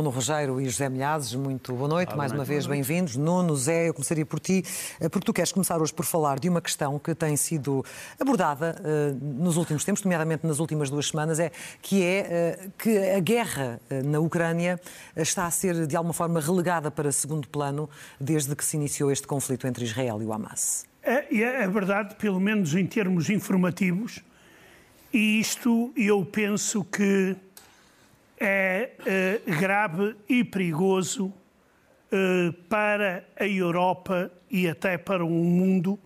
Nuno Rogério e José Milhazes. Muito boa noite, mais uma vez bem-vindos. Nuno, Zé, eu começaria por ti, eh, porque tu queres começar hoje por falar de uma questão que tem sido abordada uh, nos últimos tempos, nomeadamente nas últimas duas semanas, é que é uh, que a guerra uh, na Ucrânia está a ser de alguma forma relegada para segundo plano desde que se iniciou este conflito entre Israel e o Hamas. É, é verdade, pelo menos em termos informativos, e isto eu penso que é uh, grave e perigoso uh, para a Europa e até para o mundo,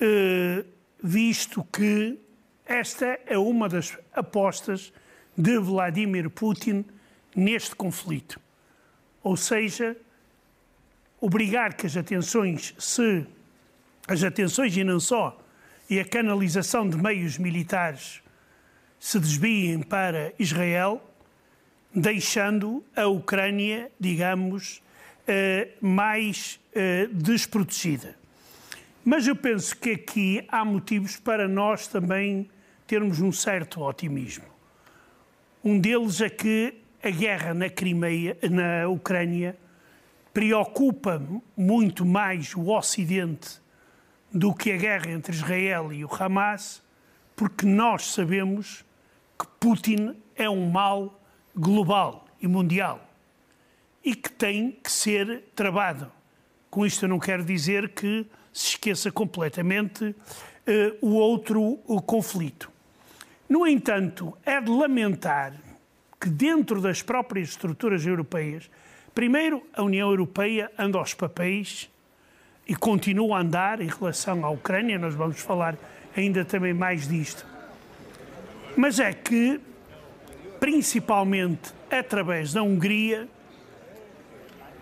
uh, visto que esta é uma das apostas de Vladimir Putin neste conflito. Ou seja, obrigar que as atenções se as atenções e não só e a canalização de meios militares se desviem para Israel deixando a Ucrânia, digamos, eh, mais eh, desprotegida. Mas eu penso que aqui há motivos para nós também termos um certo otimismo. Um deles é que a guerra na Crimeia, na Ucrânia, preocupa muito mais o Ocidente do que a guerra entre Israel e o Hamas, porque nós sabemos que Putin é um mal global e mundial e que tem que ser travado. Com isto eu não quero dizer que se esqueça completamente uh, o outro o conflito. No entanto, é de lamentar que dentro das próprias estruturas europeias, primeiro a União Europeia anda aos papéis e continua a andar em relação à Ucrânia, nós vamos falar ainda também mais disto. Mas é que principalmente através da Hungria,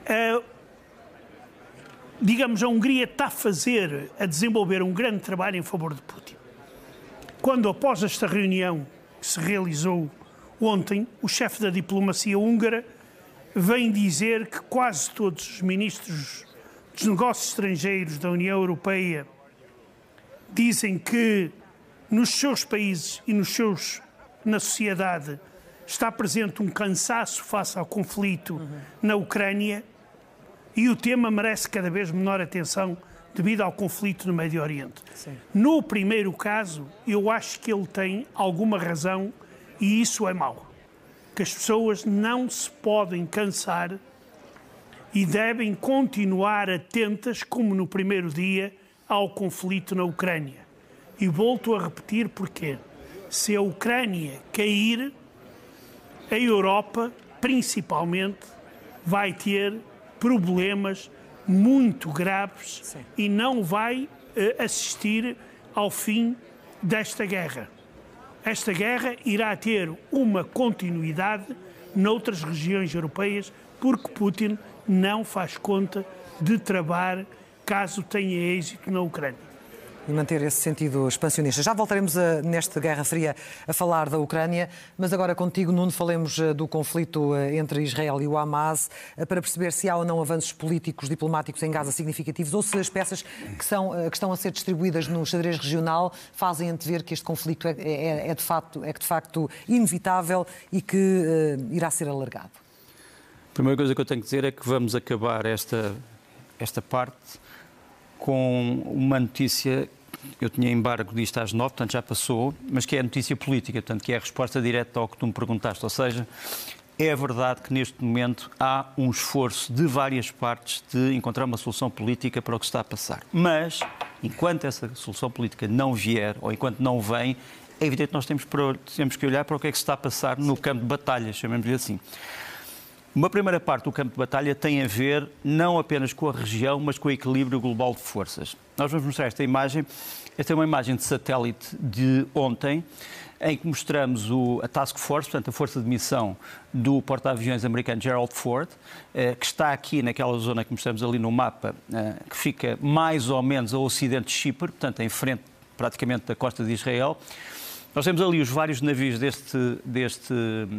a, digamos, a Hungria está a fazer, a desenvolver um grande trabalho em favor de Putin. Quando, após esta reunião que se realizou ontem, o chefe da diplomacia húngara vem dizer que quase todos os ministros dos negócios estrangeiros da União Europeia dizem que nos seus países e nos seus, na sociedade está presente um cansaço face ao conflito uhum. na Ucrânia e o tema merece cada vez menor atenção devido ao conflito no Médio Oriente. Sim. No primeiro caso, eu acho que ele tem alguma razão e isso é mau. Que as pessoas não se podem cansar e devem continuar atentas, como no primeiro dia, ao conflito na Ucrânia. E volto a repetir porquê. Se a Ucrânia cair, a Europa, principalmente, vai ter problemas muito graves Sim. e não vai uh, assistir ao fim desta guerra. Esta guerra irá ter uma continuidade noutras regiões europeias, porque Putin não faz conta de travar caso tenha êxito na Ucrânia e manter esse sentido expansionista. Já voltaremos a, nesta Guerra Fria a falar da Ucrânia, mas agora contigo, Nuno, falemos eh, do conflito eh, entre Israel e o Hamas, eh, para perceber se há ou não avanços políticos, diplomáticos em Gaza significativos, ou se as peças que, são, que estão a ser distribuídas no xadrez regional fazem antever que este conflito é, é, é de, facto, é de facto inevitável e que uh, irá ser alargado. A primeira coisa que eu tenho que dizer é que vamos acabar esta, esta parte com uma notícia eu tinha embargo disto às nove, portanto já passou, mas que é a notícia política, portanto que é a resposta direta ao que tu me perguntaste. Ou seja, é verdade que neste momento há um esforço de várias partes de encontrar uma solução política para o que está a passar. Mas, enquanto essa solução política não vier, ou enquanto não vem, é evidente que nós temos, para, temos que olhar para o que é que se está a passar no campo de batalha, chamemos-lhe assim. Uma primeira parte do campo de batalha tem a ver não apenas com a região, mas com o equilíbrio global de forças. Nós vamos mostrar esta imagem. Esta é uma imagem de satélite de ontem, em que mostramos o, a Task Force, portanto, a força de missão do porta-aviões americano Gerald Ford, eh, que está aqui naquela zona que mostramos ali no mapa, eh, que fica mais ou menos ao ocidente de Chipre, portanto, em frente praticamente da costa de Israel. Nós temos ali os vários navios deste, deste,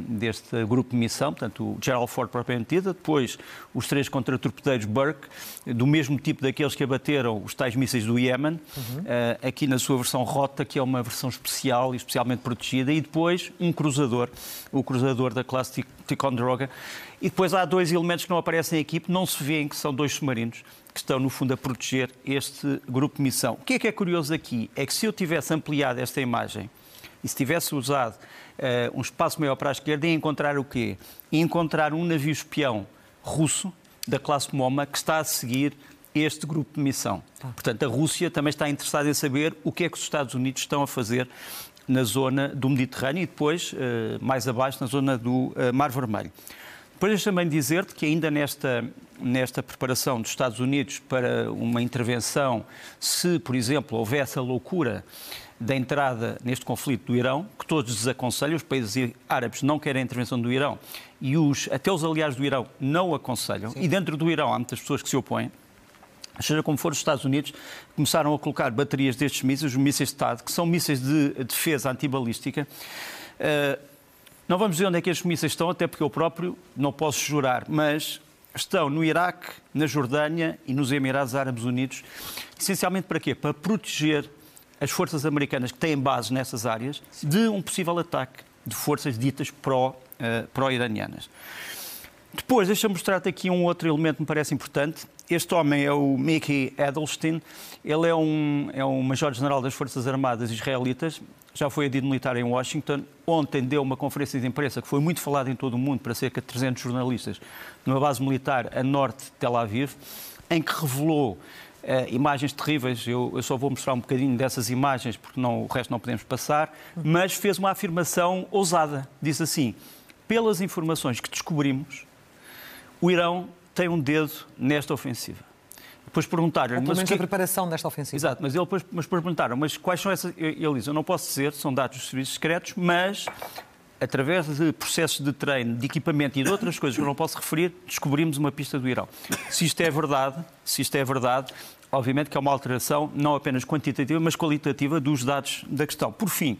deste grupo de missão, portanto, o Gerald Ford propriamente dito, depois os três contratorpedeiros Burke, do mesmo tipo daqueles que abateram os tais mísseis do Iémen, uhum. aqui na sua versão Rota, que é uma versão especial e especialmente protegida, e depois um cruzador, o cruzador da classe Ticonderoga. E depois há dois elementos que não aparecem aqui, não se vêem, que são dois submarinos que estão, no fundo, a proteger este grupo de missão. O que é que é curioso aqui? É que se eu tivesse ampliado esta imagem e se tivesse usado uh, um espaço maior para a esquerda, ia encontrar o quê? Ia encontrar um navio espião russo, da classe MOMA, que está a seguir este grupo de missão. Ah. Portanto, a Rússia também está interessada em saber o que é que os Estados Unidos estão a fazer na zona do Mediterrâneo e depois, uh, mais abaixo, na zona do uh, Mar Vermelho. Depois também dizer-te que ainda nesta, nesta preparação dos Estados Unidos para uma intervenção, se, por exemplo, houvesse a loucura da entrada neste conflito do Irão, que todos desaconselham, os países árabes não querem a intervenção do Irão e os, até os aliados do Irão não aconselham, Sim. e dentro do Irão há muitas pessoas que se opõem, seja como for, os Estados Unidos começaram a colocar baterias destes mísseis, os mísseis de TAD, que são mísseis de defesa antibalística. Uh, não vamos dizer onde é que estes mísseis estão, até porque eu próprio não posso jurar, mas estão no Iraque, na Jordânia e nos Emirados Árabes Unidos, essencialmente para quê? Para proteger as forças americanas que têm base nessas áreas de um possível ataque de forças ditas eh, pró-iranianas. Pró Depois, deixa-me mostrar-te aqui um outro elemento que me parece importante. Este homem é o Mickey Edelstein. Ele é um, é um major-general das Forças Armadas israelitas. Já foi adido militar em Washington. Ontem deu uma conferência de imprensa que foi muito falada em todo o mundo para cerca de 300 jornalistas numa base militar a norte de Tel Aviv, em que revelou Uh, imagens terríveis, eu, eu, só vou mostrar um bocadinho dessas imagens, porque não, o resto não podemos passar, mas fez uma afirmação ousada. Diz assim: pelas informações que descobrimos, o Irão tem um dedo nesta ofensiva. Depois perguntaram. Ou pelo menos que... a preparação desta ofensiva. Exato, mas, ele depois, mas depois perguntaram, mas quais são essas. Ele diz: eu não posso dizer, são dados dos serviços secretos, mas através de processos de treino, de equipamento e de outras coisas que eu não posso referir, descobrimos uma pista do Irão. Se isto é verdade, se isto é verdade, obviamente que é uma alteração não apenas quantitativa, mas qualitativa dos dados da questão. Por fim,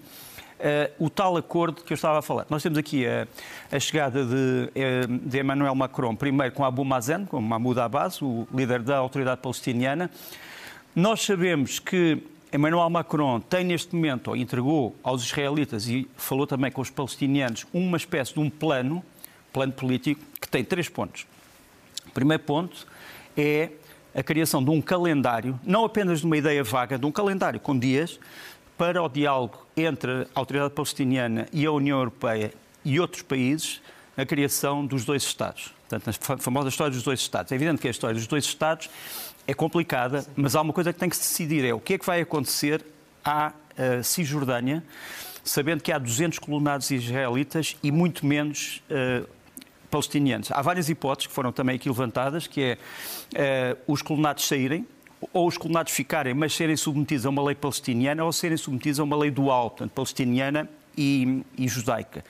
o tal acordo que eu estava a falar. Nós temos aqui a, a chegada de, eh, de, Emmanuel Macron, primeiro com Abu Mazen, com Mahmoud Abbas, o líder da autoridade palestiniana. Nós sabemos que Emmanuel Macron tem neste momento, ou entregou aos israelitas e falou também com os palestinianos, uma espécie de um plano, plano político, que tem três pontos. O primeiro ponto é a criação de um calendário, não apenas de uma ideia vaga, de um calendário com dias para o diálogo entre a autoridade palestiniana e a União Europeia e outros países, a criação dos dois Estados. Portanto, a famosa história dos dois Estados. É evidente que a história dos dois Estados é complicada, mas há uma coisa que tem que se decidir: é o que é que vai acontecer à uh, Cisjordânia, sabendo que há 200 colonados israelitas e muito menos. Uh, palestinianos. Há várias hipóteses que foram também aqui levantadas, que é uh, os colonados saírem, ou os colonados ficarem, mas serem submetidos a uma lei palestiniana, ou serem submetidos a uma lei dual, portanto, palestiniana e, e judaica.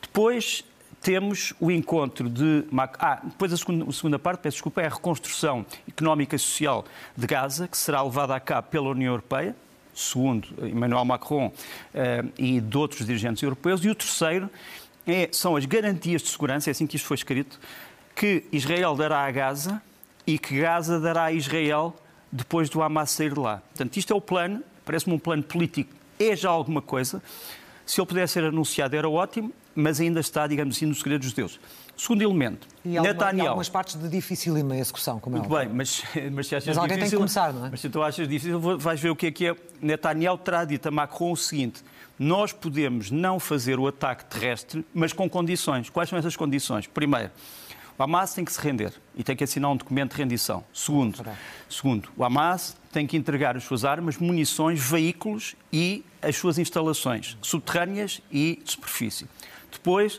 Depois, temos o encontro de. Ah, depois a segunda, a segunda, parte, peço desculpa, é a reconstrução económica e social de Gaza, que será levada a cabo pela União Europeia, segundo Emmanuel Macron eh, e de outros dirigentes europeus. E o terceiro é, são as garantias de segurança, é assim que isto foi escrito, que Israel dará a Gaza e que Gaza dará a Israel depois do Hamas sair de lá. Portanto, isto é o plano, parece-me um plano político, é já alguma coisa. Se ele pudesse ser anunciado era ótimo, mas ainda está, digamos assim, no segredo dos deuses. Segundo elemento, e alguma, Netanyahu... E algumas partes de dificílima execução, como é Muito bem, mas, mas se achas mas alguém difícil, tem que começar, não é? Mas se tu achas difícil, vais ver o que é que é. Netanyahu terá dito a Macron o seguinte, nós podemos não fazer o ataque terrestre, mas com condições. Quais são essas condições? Primeiro, o Hamas tem que se render e tem que assinar um documento de rendição. Segundo, segundo, o Hamas tem que entregar as suas armas, munições, veículos e as suas instalações subterrâneas e de superfície. Depois,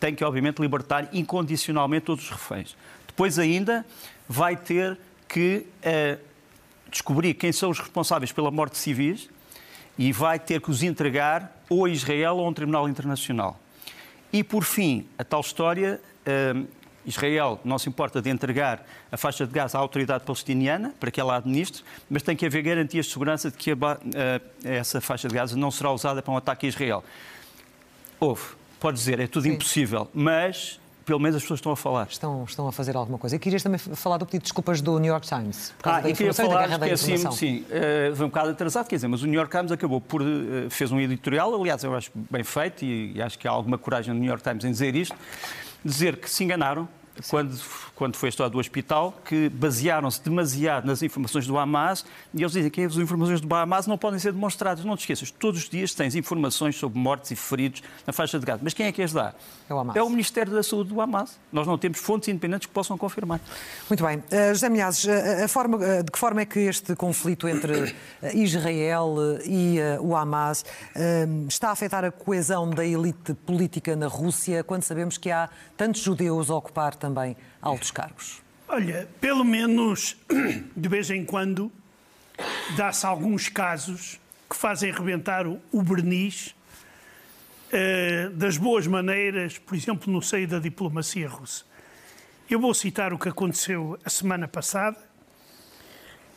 tem que, obviamente, libertar incondicionalmente todos os reféns. Depois ainda vai ter que uh, descobrir quem são os responsáveis pela morte de civis e vai ter que os entregar ou a Israel ou a um tribunal internacional. E, por fim, a tal história, uh, Israel não se importa de entregar a faixa de gás à autoridade palestiniana para que ela administre, mas tem que haver garantias de segurança de que a, uh, essa faixa de gás não será usada para um ataque a Israel. Houve, pode dizer, é tudo Sim. impossível, mas pelo menos as pessoas estão a falar. Estão, estão a fazer alguma coisa. E querias também falar do pedido de desculpas do New York Times. Por causa ah, da e queria falar que assim, sim, uh, foi um bocado atrasado, quer dizer, mas o New York Times acabou por, uh, fez um editorial, aliás, eu acho bem feito e, e acho que há alguma coragem no New York Times em dizer isto, dizer que se enganaram, quando, quando foi a história do hospital, que basearam-se demasiado nas informações do Hamas e eles dizem que as informações do Hamas não podem ser demonstradas. Não te esqueças, todos os dias tens informações sobre mortes e feridos na faixa de Gaza. Mas quem é que as dá? É o Hamas. É o Ministério da Saúde do Hamas. Nós não temos fontes independentes que possam confirmar. Muito bem. Uh, José Milhazes, uh, a forma, de que forma é que este conflito entre Israel e o Hamas está a afetar a coesão da elite política na Rússia, quando sabemos que há tantos judeus a ocupar também altos cargos? Olha, pelo menos de vez em quando dá-se alguns casos que fazem rebentar o, o verniz uh, das boas maneiras, por exemplo, no seio da diplomacia russa. Eu vou citar o que aconteceu a semana passada.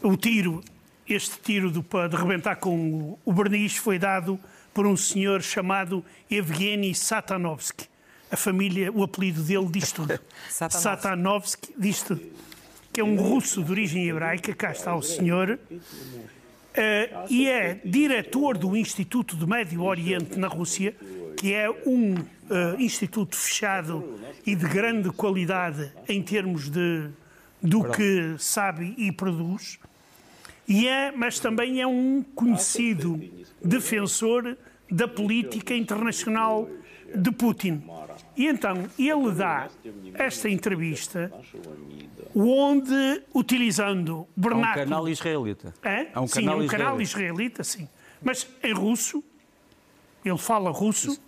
O tiro, este tiro de, de rebentar com o, o verniz foi dado por um senhor chamado Evgeny Satanovsky a família, o apelido dele diz tudo. Satanovsky diz tudo. Que é um russo de origem hebraica, cá está o senhor, uh, e é diretor do Instituto do Médio Oriente na Rússia, que é um uh, instituto fechado e de grande qualidade em termos de, do que sabe e produz. E é, mas também é um conhecido defensor da política internacional de Putin. E então ele dá esta entrevista onde, utilizando vernáculo... Há um canal israelita. É? Há um sim, canal, um canal israelita, sim. Mas em russo, ele fala russo,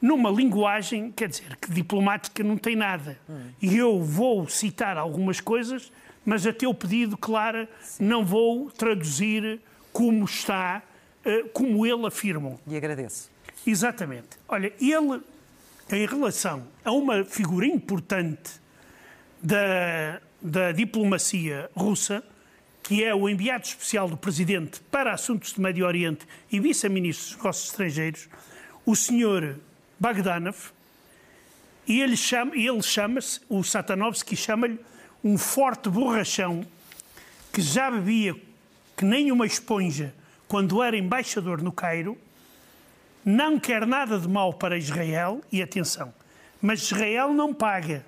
numa linguagem, quer dizer, que diplomática não tem nada. E eu vou citar algumas coisas, mas a teu pedido, Clara, sim. não vou traduzir como está, eh, como ele afirma. E agradeço. Exatamente. Olha, ele em relação a uma figura importante da, da diplomacia russa, que é o enviado especial do Presidente para Assuntos do Médio Oriente e vice-ministro dos Negócios Estrangeiros, o senhor Bagdanov, e ele chama-se, ele chama o Satanovsky chama-lhe um forte borrachão que já bebia que nem uma esponja quando era embaixador no Cairo, não quer nada de mal para Israel, e atenção, mas Israel não paga.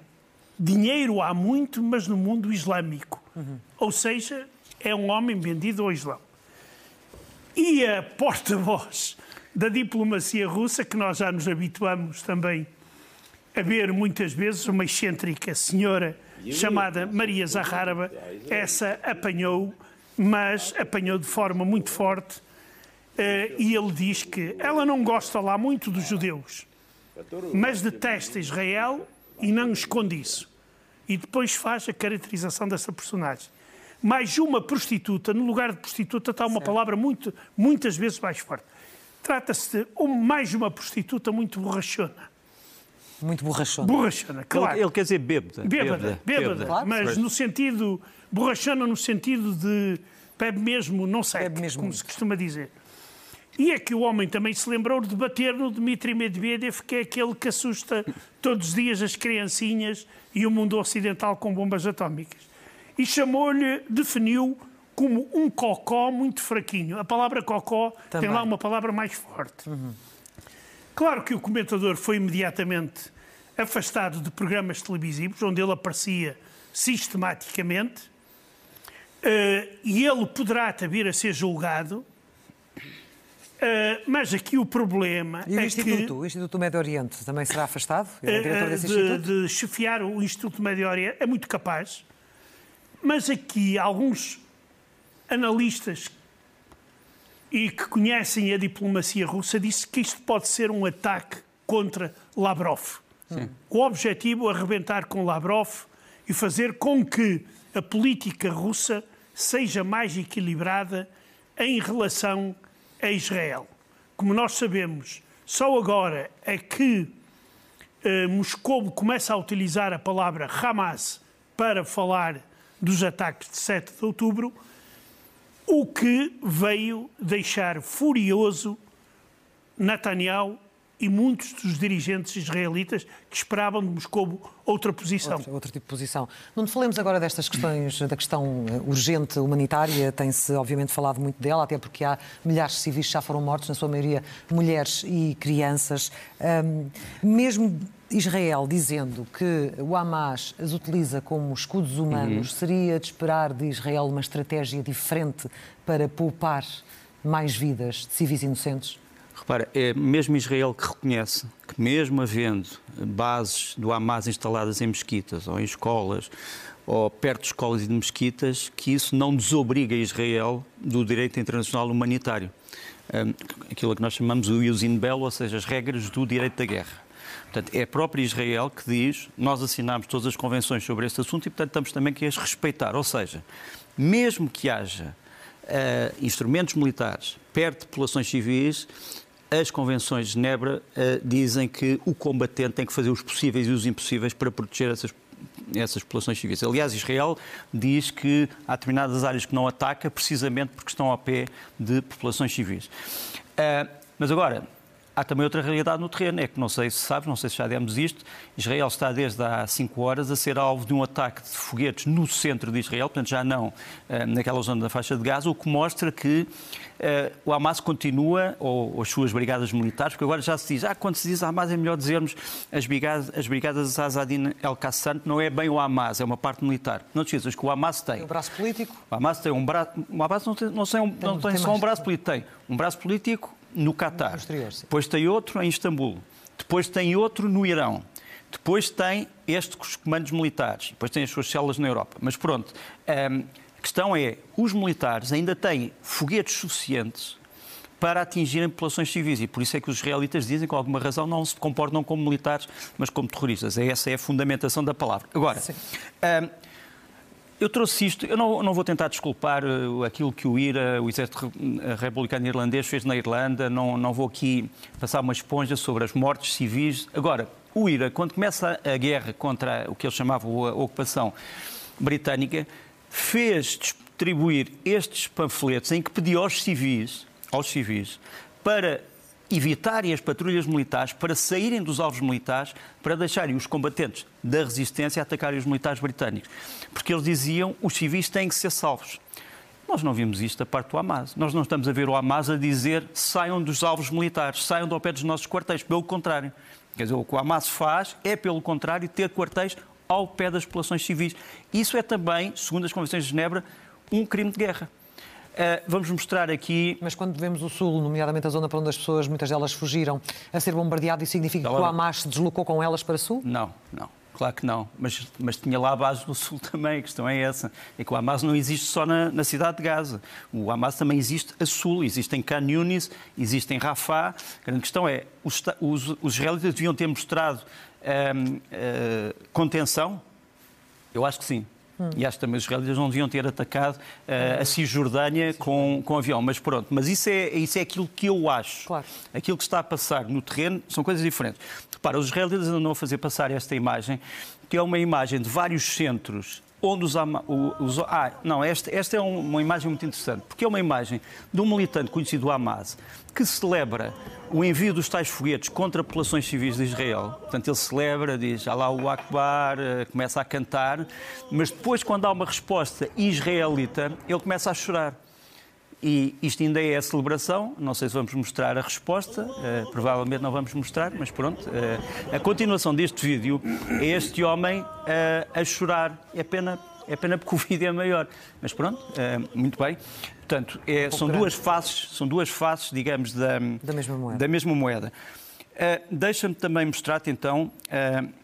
Dinheiro há muito, mas no mundo islâmico. Uhum. Ou seja, é um homem vendido ao Islão. E a porta-voz da diplomacia russa, que nós já nos habituamos também a ver muitas vezes, uma excêntrica senhora chamada Maria Zaharova, essa apanhou, mas apanhou de forma muito forte e ele diz que ela não gosta lá muito dos judeus, mas detesta Israel e não esconde isso. E depois faz a caracterização dessa personagem. Mais uma prostituta, no lugar de prostituta está uma certo. palavra muito, muitas vezes mais forte. Trata-se de mais uma prostituta muito borrachona. Muito borrachona. Borrachona, claro. Ele, ele quer dizer bêbada. Bêbada, bêbada. bêbada. Claro. Mas no sentido, borrachona no sentido de bebe mesmo, não sei, como se costuma dizer. E é que o homem também se lembrou de bater no Dmitry Medvedev, que é aquele que assusta todos os dias as criancinhas e o mundo ocidental com bombas atómicas. E chamou-lhe, definiu como um cocó muito fraquinho. A palavra cocó também. tem lá uma palavra mais forte. Uhum. Claro que o comentador foi imediatamente afastado de programas televisivos, onde ele aparecia sistematicamente, uh, e ele poderá vir a ser julgado Uh, mas aqui o problema e o é Instituto, que... O Instituto Médio Oriente também será afastado? É o diretor desse de, Instituto? De chefiar o Instituto Médio Oriente é muito capaz, mas aqui alguns analistas e que conhecem a diplomacia russa disse que isto pode ser um ataque contra Lavrov. Sim. O objetivo é arrebentar com Lavrov e fazer com que a política russa seja mais equilibrada em relação a Israel. Como nós sabemos, só agora é que eh, Moscou começa a utilizar a palavra Hamas para falar dos ataques de 7 de outubro, o que veio deixar furioso Netanyahu e muitos dos dirigentes israelitas que esperavam de Moscou outra posição. Outro, outro, tipo de posição. Não falemos agora destas questões, da questão eh, urgente humanitária, tem-se obviamente falado muito dela, até porque há milhares de civis que já foram mortos, na sua maioria mulheres e crianças. Um, mesmo Israel dizendo que o Hamas as utiliza como escudos humanos, uhum. seria de esperar de Israel uma estratégia diferente para poupar mais vidas de civis inocentes? Repara, é mesmo Israel que reconhece que, mesmo havendo bases do Hamas instaladas em mesquitas ou em escolas ou perto de escolas e de mesquitas, que isso não desobriga Israel do direito internacional humanitário. Aquilo que nós chamamos o Yusin Bell, ou seja, as regras do direito da guerra. Portanto, é a própria Israel que diz, nós assinamos todas as convenções sobre este assunto e, portanto, estamos também que as respeitar. Ou seja, mesmo que haja uh, instrumentos militares perto de populações civis, as convenções de Genebra uh, dizem que o combatente tem que fazer os possíveis e os impossíveis para proteger essas essas populações civis. Aliás, Israel diz que há determinadas áreas que não ataca precisamente porque estão ao pé de populações civis. Uh, mas agora, Há também outra realidade no terreno, é que não sei se sabes, não sei se já demos isto, Israel está desde há cinco horas a ser alvo de um ataque de foguetes no centro de Israel, portanto já não uh, naquela zona da faixa de Gaza, o que mostra que uh, o Hamas continua, ou, ou, as suas brigadas militares, porque agora já se diz, ah, quando se diz Hamas é melhor dizermos as brigadas, as brigadas Azadin El-Qassam, não é bem o Hamas, é uma parte militar. Não te esqueças que o Hamas tem... Um braço político? O Hamas tem um braço... O Hamas não tem, não um, não tem, tem só um braço político, tem um braço político no Catar. Depois tem outro em Istambul. Depois tem outro no Irão. Depois tem este com os comandos militares. Depois tem as suas células na Europa. Mas pronto, hum, a questão é, os militares ainda têm foguetes suficientes para atingirem populações civis. E por isso é que os israelitas dizem, com alguma razão, não se comportam como militares, mas como terroristas. Essa é a fundamentação da palavra. Agora, hum, eu trouxe isto, eu não, não, vou tentar desculpar uh, aquilo que o IRA, o Exército Republicano Irlandês, fez na Irlanda, não, não vou aqui passar uma esponja sobre as mortes civis. Agora, o IRA, quando começa a guerra contra o que eles chamavam a ocupação britânica, fez distribuir estes panfletos em que pedia aos civis, aos civis para evitarem as patrulhas militares para saírem dos alvos militares para deixarem os combatentes da resistência atacarem os militares britânicos. Porque eles diziam os civis têm que ser salvos. Nós não vimos isto da parte do Hamas. Nós não estamos a ver o Hamas a dizer saiam dos alvos militares, saiam do pé dos nossos quartéis. Pelo contrário. Quer dizer, o que o Hamas faz é, pelo contrário, ter quartéis ao pé das populações civis. Isso é também, segundo as Convenções de Genebra, um crime de guerra. Uh, vamos mostrar aqui. Mas quando vemos o Sul, nomeadamente a zona para onde as pessoas, muitas delas fugiram, a ser bombardeado, isso significa que o Hamas se deslocou com elas para o Sul? Não, não. Claro que não, mas, mas tinha lá a base do Sul também, a questão é essa. É que o Hamas não existe só na, na cidade de Gaza. O Hamas também existe a Sul, existe em Khan Yunis, existe em Rafah. A grande questão é, os, os, os israelitas deviam ter mostrado um, uh, eh, contenção? Eu acho que sim. Hum. E acho que também os israelitas não deviam ter atacado uh, a Cisjordânia com, com avião. Mas pronto, mas isso é, isso é aquilo que eu acho. Claro. Aquilo que está a passar no terreno são coisas diferentes. Repara, os israelitas andam a fazer passar esta imagem, que é uma imagem de vários centros onde os, os ah, não, esta, esta é uma imagem muito interessante, porque é uma imagem de um militante conhecido, o Hamas, que celebra o envio dos tais foguetes contra populações civis de Israel. Portanto, ele celebra, diz o Akbar, eh, começa a cantar, mas depois, quando há uma resposta israelita, ele começa a chorar. E isto ainda é a celebração, não sei se vamos mostrar a resposta, uh, provavelmente não vamos mostrar, mas pronto. Uh, a continuação deste vídeo é este homem uh, a chorar. É pena, é pena porque o vídeo é maior. Mas pronto, muito bem. Portanto, é, são, duas faces, são duas faces, digamos, da, da mesma moeda. Da mesma moeda. Deixa-me também mostrar-te então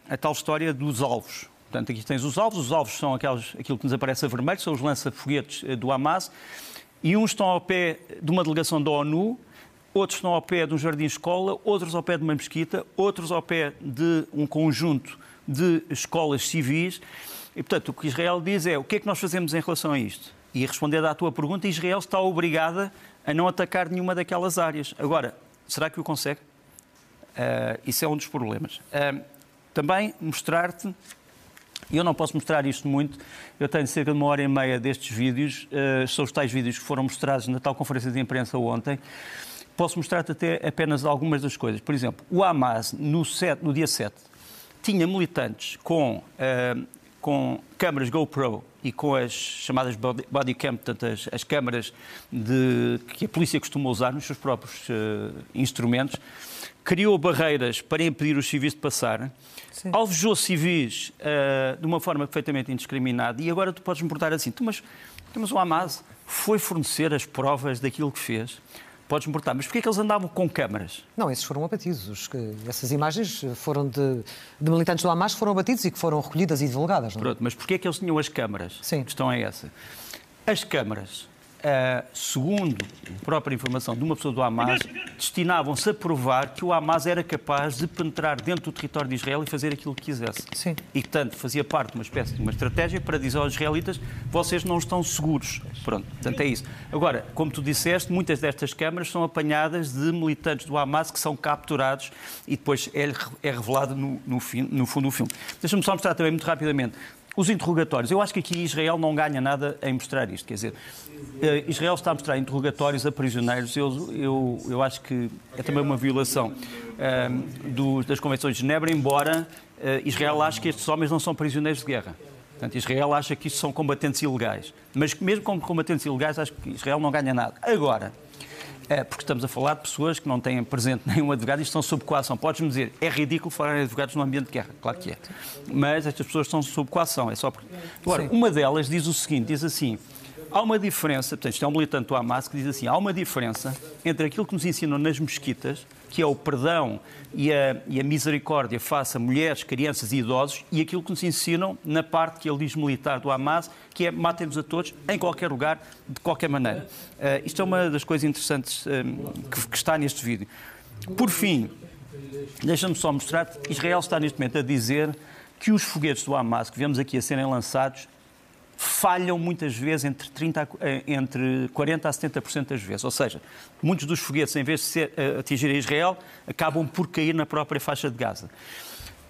a tal história dos alvos. Portanto, aqui tens os alvos. Os alvos são aqueles, aquilo que nos aparece a vermelho, são os lança-foguetes do Hamas e uns estão ao pé de uma delegação da ONU outros estão ao pé de um jardim-escola, outros ao pé de uma mesquita, outros ao pé de um conjunto de escolas civis. E, portanto, o que Israel diz é o que é que nós fazemos em relação a isto? E respondendo à tua pergunta, Israel está obrigada a não atacar nenhuma daquelas áreas. Agora, será que o consegue? Uh, isso é um dos problemas. Uh, também mostrar-te, eu não posso mostrar isto muito, eu tenho cerca de uma hora e meia destes vídeos, uh, são os tais vídeos que foram mostrados na tal conferência de imprensa ontem. Posso mostrar-te até apenas algumas das coisas. Por exemplo, o Hamas, no, 7, no dia 7, tinha militantes com, uh, com câmaras GoPro e com as chamadas body cam, portanto, as, as câmaras de, que a polícia costuma usar nos seus próprios uh, instrumentos, criou barreiras para impedir os civis de passar, Sim. alvejou civis uh, de uma forma perfeitamente indiscriminada e agora tu podes me perguntar assim, mas, mas o Hamas foi fornecer as provas daquilo que fez podes importar. Mas porquê é que eles andavam com câmaras? Não, esses foram abatidos. Essas imagens foram de, de, militantes do Hamas que foram abatidos e que foram recolhidas e divulgadas. Não? É? Pronto, mas porquê é que eles tinham as câmaras? Sim. A questão é essa. As câmaras Uh, segundo a própria informação de uma pessoa do Hamas, destinavam-se a provar que o Hamas era capaz de penetrar dentro do território de Israel e fazer aquilo que quisesse. Sim. E, portanto, fazia parte de uma espécie de uma estratégia para dizer aos israelitas vocês não estão seguros. Pronto, portanto é isso. Agora, como tu disseste, muitas destas câmaras são apanhadas de militantes do Hamas que são capturados e depois é, é revelado no, no, fim, no fundo do filme. Deixa-me só mostrar também muito rapidamente os interrogatórios. Eu acho que aqui Israel não ganha nada em mostrar isto. Quer dizer, eh, Israel está a mostrar interrogatórios a prisioneiros. Eu, eu, eu acho que é também uma violação um, ehm, do, das Convenções de Genebra, embora uh, Israel ache que estes homens não são prisioneiros de guerra. Portanto, Israel acha que isto são combatentes ilegais. Mas mesmo como combatentes ilegais, acho que Israel não ganha nada. Agora, porque estamos a falar de pessoas que não têm presente nenhum advogado e estão sob coação. Podes-me dizer, é ridículo falar em advogados no ambiente de guerra. Claro que é. Mas estas pessoas estão sob coação. É só porque... Agora, uma delas diz o seguinte, diz assim, há uma diferença, portanto, isto é um militante do Hamas que diz assim, há uma diferença entre aquilo que nos ensinam nas mesquitas que é o perdão e a, e a, misericórdia face a mulheres, crianças e idosos, e aquilo que nos ensinam na parte que ele diz militar do Hamas, que é matemos a todos, em qualquer lugar, de qualquer maneira. Uh, isto é uma das coisas interessantes eh, que, que está neste vídeo. Por fim, deixa-me só mostrar, Israel está neste momento a dizer que os foguetes do Hamas que vemos aqui a serem lançados falham muitas vezes entre, 30, eh, entre 40% a 70% das vezes. Ou seja, muitos dos foguetes, em vez de ser, uh, atingirem Israel, acabam por cair na própria faixa de Gaza.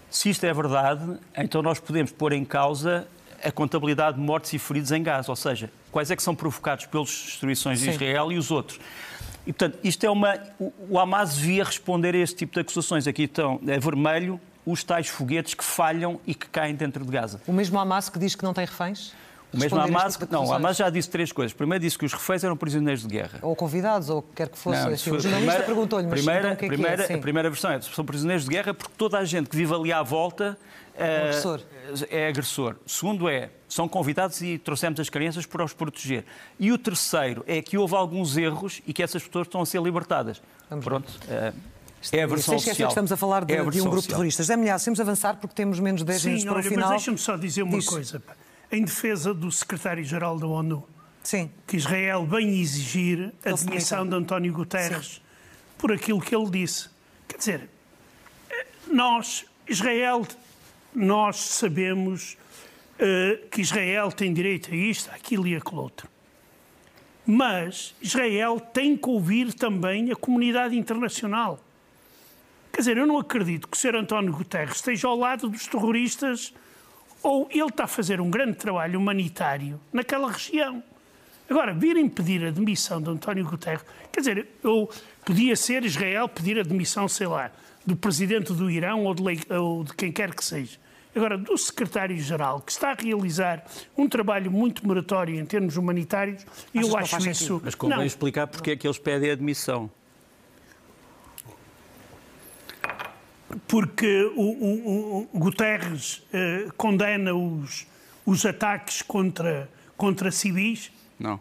Se isto é verdade, então nós podemos pôr em causa a contabilidade de mortes e feridos em Gaza, ou seja, quais é que são provocados pelas destruições de Israel e os outros. E, portanto, isto é uma... O Hamas devia responder a este tipo de acusações. Aqui estão, é vermelho, os tais foguetes que falham e que caem dentro de Gaza. O mesmo Hamas que diz que não tem reféns? O mesmo Hamas, tipo não, Hamas já disse três coisas. Primeiro disse que os reféns eram prisioneiros de guerra. Ou convidados, ou quer que fosse. Não, assim, o jornalista perguntou-lhe, mas primeira, então, o que é primeira, que é? A primeira versão é são prisioneiros de guerra porque toda a gente que vive ali à volta é agressor. É agressor. Segundo é, são convidados e trouxemos as crianças para os proteger. E o terceiro é que houve alguns erros e que essas pessoas estão a ser libertadas. Vamos Pronto. É, é a versão Sem que estamos a falar de, é a de um grupo terrorista. José Milhar, temos avançar porque temos menos de 10 Sim, minutos para olha, o final. Mas deixa-me só dizer uma Diz. coisa. Em defesa do secretário-geral da ONU, Sim. que Israel vem exigir a demissão de António Guterres Sim. por aquilo que ele disse. Quer dizer, nós, Israel, nós sabemos uh, que Israel tem direito a isto, aquilo e aquilo outro. Mas Israel tem que ouvir também a comunidade internacional. Quer dizer, eu não acredito que o Sr. António Guterres esteja ao lado dos terroristas ou ele está a fazer um grande trabalho humanitário naquela região. Agora, vir impedir a demissão de António Guterres, quer dizer, eu podia ser Israel pedir a demissão, sei lá, do presidente do Irão ou de, ou de quem quer que seja. Agora, do secretário-geral, que está a realizar um trabalho muito meritório em termos humanitários, Achas eu acho isso. Mas convém não. explicar porque é que eles pedem a demissão. Porque o, o, o Guterres uh, condena os, os ataques contra, contra civis? Não.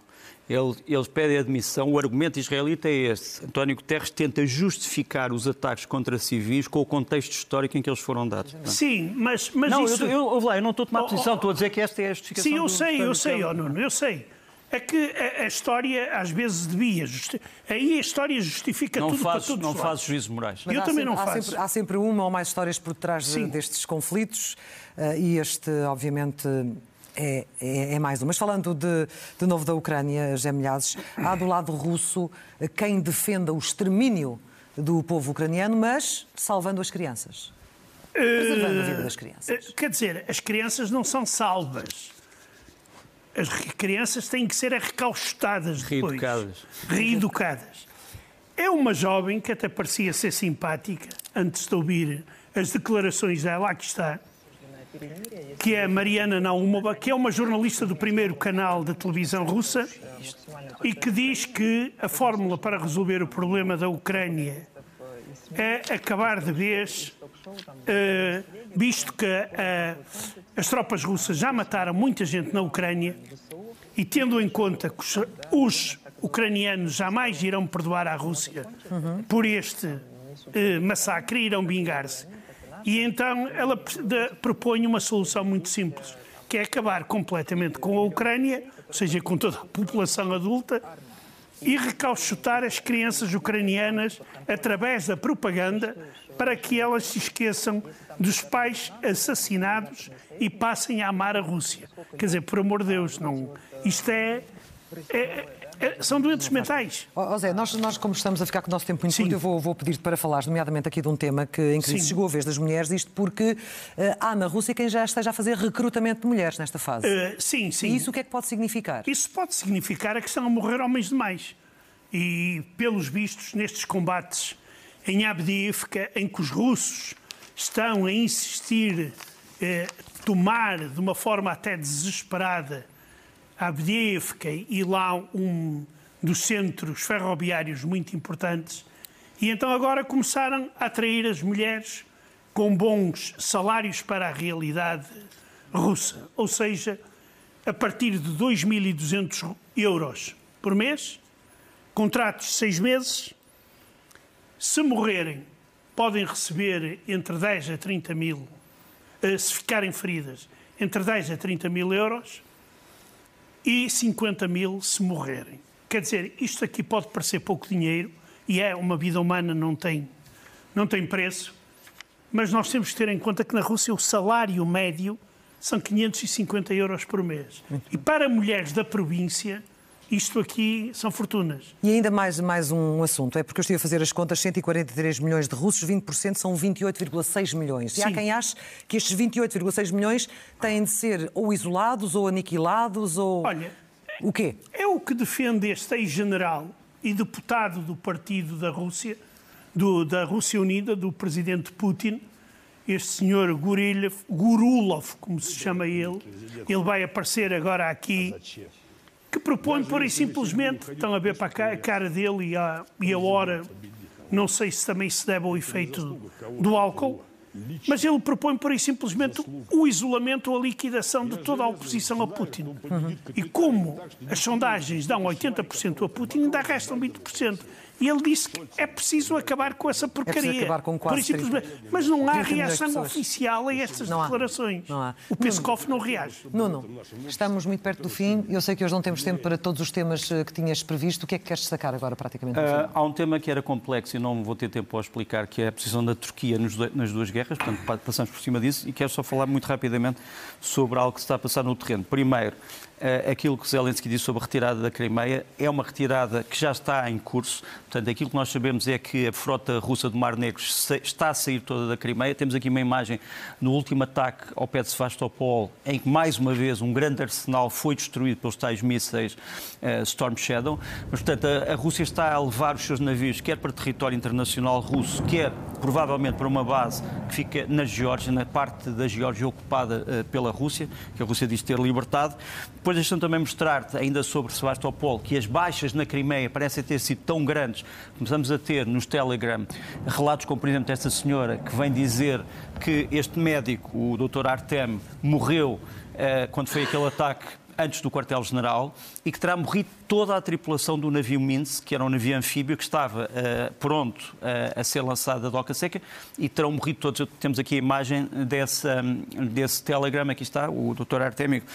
Eles, eles pedem admissão. O argumento israelita é este. António Guterres tenta justificar os ataques contra civis com o contexto histórico em que eles foram dados. Sim, mas, mas não, isso... Eu, eu, eu, eu não estou a tomar posição, oh, oh, estou a dizer que esta é a justificação Sim, eu sei, eu sei, oh, Nuno, eu sei. É que a, a história às vezes devia. Justi... Aí a história justifica não tudo faz, para todos Não faz juízos morais. Mas Eu há também sempre, não há faço. Sempre, há sempre uma ou mais histórias por trás Sim. destes conflitos eh, e este, obviamente, é, é- é mais um. Mas falando de, de novo da Ucrânia, José Milhazes, há do lado russo eh, quem defenda o extermínio do povo ucraniano, mas salvando as crianças. Preservando a vida das crianças. Eh, Quer dizer, as crianças não são salvas. As crianças têm que ser recaustadas depois. Reeducadas. Reeducadas. É uma jovem que até parecia ser simpática, antes de ouvir as declarações dela, aqui está, que é a Mariana Naumova, que é uma jornalista do primeiro canal da televisão russa e que diz que a fórmula para resolver o problema da Ucrânia é acabar de vez, eh, visto que eh, as tropas russas já mataram muita gente na Ucrânia e tendo em conta que os, os ucranianos jamais irão perdoar à Rússia por este eh, massacre, irão vingar-se. E então ela de- propõe uma solução muito simples, que é acabar completamente com a Ucrânia, ou seja, com toda a população adulta, e recauchutar as crianças ucranianas através da propaganda para que elas se esqueçam dos pais assassinados e passem a amar a Rússia. Quer dizer, por amor de Deus, não. Isto é- é- são doentes mentais. Ó ó Zé, nós, nós, como estamos a ficar com o nosso tempo muito curto, eu vou, vou pedir-te para falares, nomeadamente aqui de um tema que, em que Sim. chegou a vez das mulheres, isto porque eh, há na Rússia quem já esteja a fazer recrutamento de mulheres nesta fase. Eh, sim, sim. E isso o que é que pode significar? Isso pode significar a que estão a morrer homens demais. E, pelos vistos, nestes combates em Abdiivka, em que os russos estão a insistir eh, tomar de uma forma até desesperada Abdiivka e lá um dos centros ferroviários muito importantes, e então agora começaram a atrair as mulheres com bons salários para a realidade russa. Ou seja, a partir de 2.200 euros por mês, contratos de seis meses. Se morrerem, podem receber entre 10 a 30 mil, eh, se ficarem feridas, entre 10 a 30 mil euros e 50 mil se morrerem. Quer dizer, isto aqui pode parecer pouco dinheiro e é uma vida humana, não tem, não tem preço, mas nós temos que ter em conta que na Rússia o salário médio são 550 euros por mês. E para mulheres da província, isto aqui são fortunas. E ainda mais, mais um assunto, é porque eu estive a fazer as contas, 143 milhões de russos, 20% são 28,6 milhões. E há Sim. quem ache que estes 28,6 milhões têm de ser ou isolados, ou aniquilados, ou... Olha, O quê? É o que defende este ex-general e deputado do partido da Rússia, do- da Rússia Unida, do presidente Putin, este senhor Gurilov, Gurulov, como se chama ele. Ele vai aparecer agora aqui, que propõe, pura e simplesmente, estão a ver para ca- a cara dele e a, e a hora, não sei se também se deve ao efeito do álcool, mas ele propõe, pura e simplesmente, o isolamento ou a liquidação de toda a oposição a Putin. E como as sondagens dão 80% a Putin, ainda restam 20%. E ele disse que é preciso acabar com essa porcaria. acabar com quase e simplesmente. Mas não há 30 milhões de reação oficial a estas Não há. declarações. Não há. O Peskov não reage. Nuno, estamos muito perto do fim. Eu sei que hoje não temos tempo para todos os temas eh, que tinhas previsto. O que é que queres destacar agora, praticamente? Ah, há um tema que era complexo e não vou ter tempo para o explicar, que é a posição da Turquia nas duas guerras, portanto pa- passamos por cima disso e quero só falar muito rapidamente sobre algo que se está a passar no terreno. Primeiro, ah, aquilo que Zelensky disse sobre a retirada da Crimeia é uma retirada que já está em curso, portanto aquilo que nós sabemos é que a frota russa do Mar Negro está a sair toda da Crimeia. Temos aqui uma imagem no último ataque ao pé de Sevastopol, em que mais uma vez um grande arsenal foi destruído pelos tais mísseis eh, Storm Shadow. Mas, portanto, a, a Rússia está a levar os seus navios, quer para território internacional russo, quer provavelmente para uma base que fica na Geórgia, na parte da Geórgia ocupada eh, pela Rússia, que a Rússia diz ter libertado. Depois deixam também mostrar-te, ainda sobre Sevastopol, que as baixas na Crimeia parecem ter sido tão grandes. Começamos a ter nos Telegram relatos como, por exemplo, desta senhora que vem dizer que este médico, o Dr. Artem, morreu eh, quando foi aquele ataque antes do quartel-general e que terá morrido toda a tripulação do navio Minsk, que era um navio anfíbio que estava eh, pronto eh, a ser lançado da doca seca e terão morrido todos. Temos aqui a imagem desse, hum, desse telegrama, aqui está, o Dr. Artémico.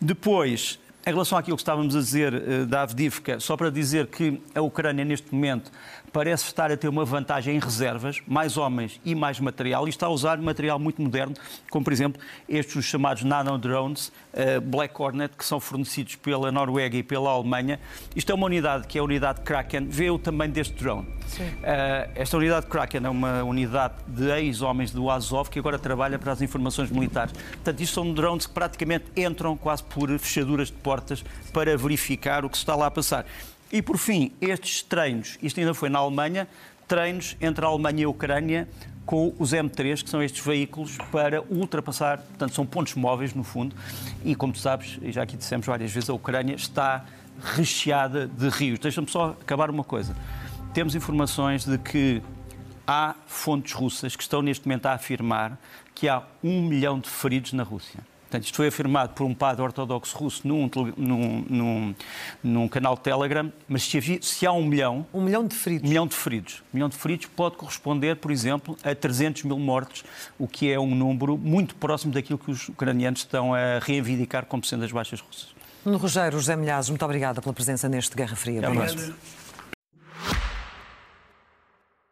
Depois, Em relação àquilo que estávamos a dizer uh, da Avdivka, só para dizer que a Ucrânia, neste momento, parece estar a ter uma vantagem em reservas, mais homens e mais material, e está a usar material muito moderno, como por exemplo estes os chamados nanodrones uh, Black Hornet, que são fornecidos pela Noruega e pela Alemanha. Isto é uma unidade que é a unidade Kraken, vê o tamanho deste drone. Uh, esta unidade Kraken é uma unidade de ex-homens do Azov que agora trabalha para as informações militares. Portanto, isto são drones que praticamente entram quase por fechaduras de portas para verificar o que se está lá a passar. E, por fim, estes treinos, isto ainda foi na Alemanha, treinos entre a Alemanha e a Ucrânia com os M3, que são estes veículos para ultrapassar, portanto, são pontos móveis, no fundo, e como tu sabes, e já aqui dissemos várias vezes, a Ucrânia está recheada de rios. Deixa-me só acabar uma coisa. Temos informações de que há fontes russas que estão neste momento a afirmar que há um milhão de feridos na Rússia. Portanto, isto foi afirmado por um padre ortodoxo russo num, num, num, num canal Telegram, mas se, havia, se, há um milhão... Um milhão de feridos. Um milhão de feridos. Um milhão de feridos pode corresponder, por exemplo, a 300 mil mortos, o que é um número muito próximo daquilo que os ucranianos estão a reivindicar como sendo as baixas russas. Nuno Rogério, José Milhazes, muito obrigada pela presença neste Guerra Fria. Noite.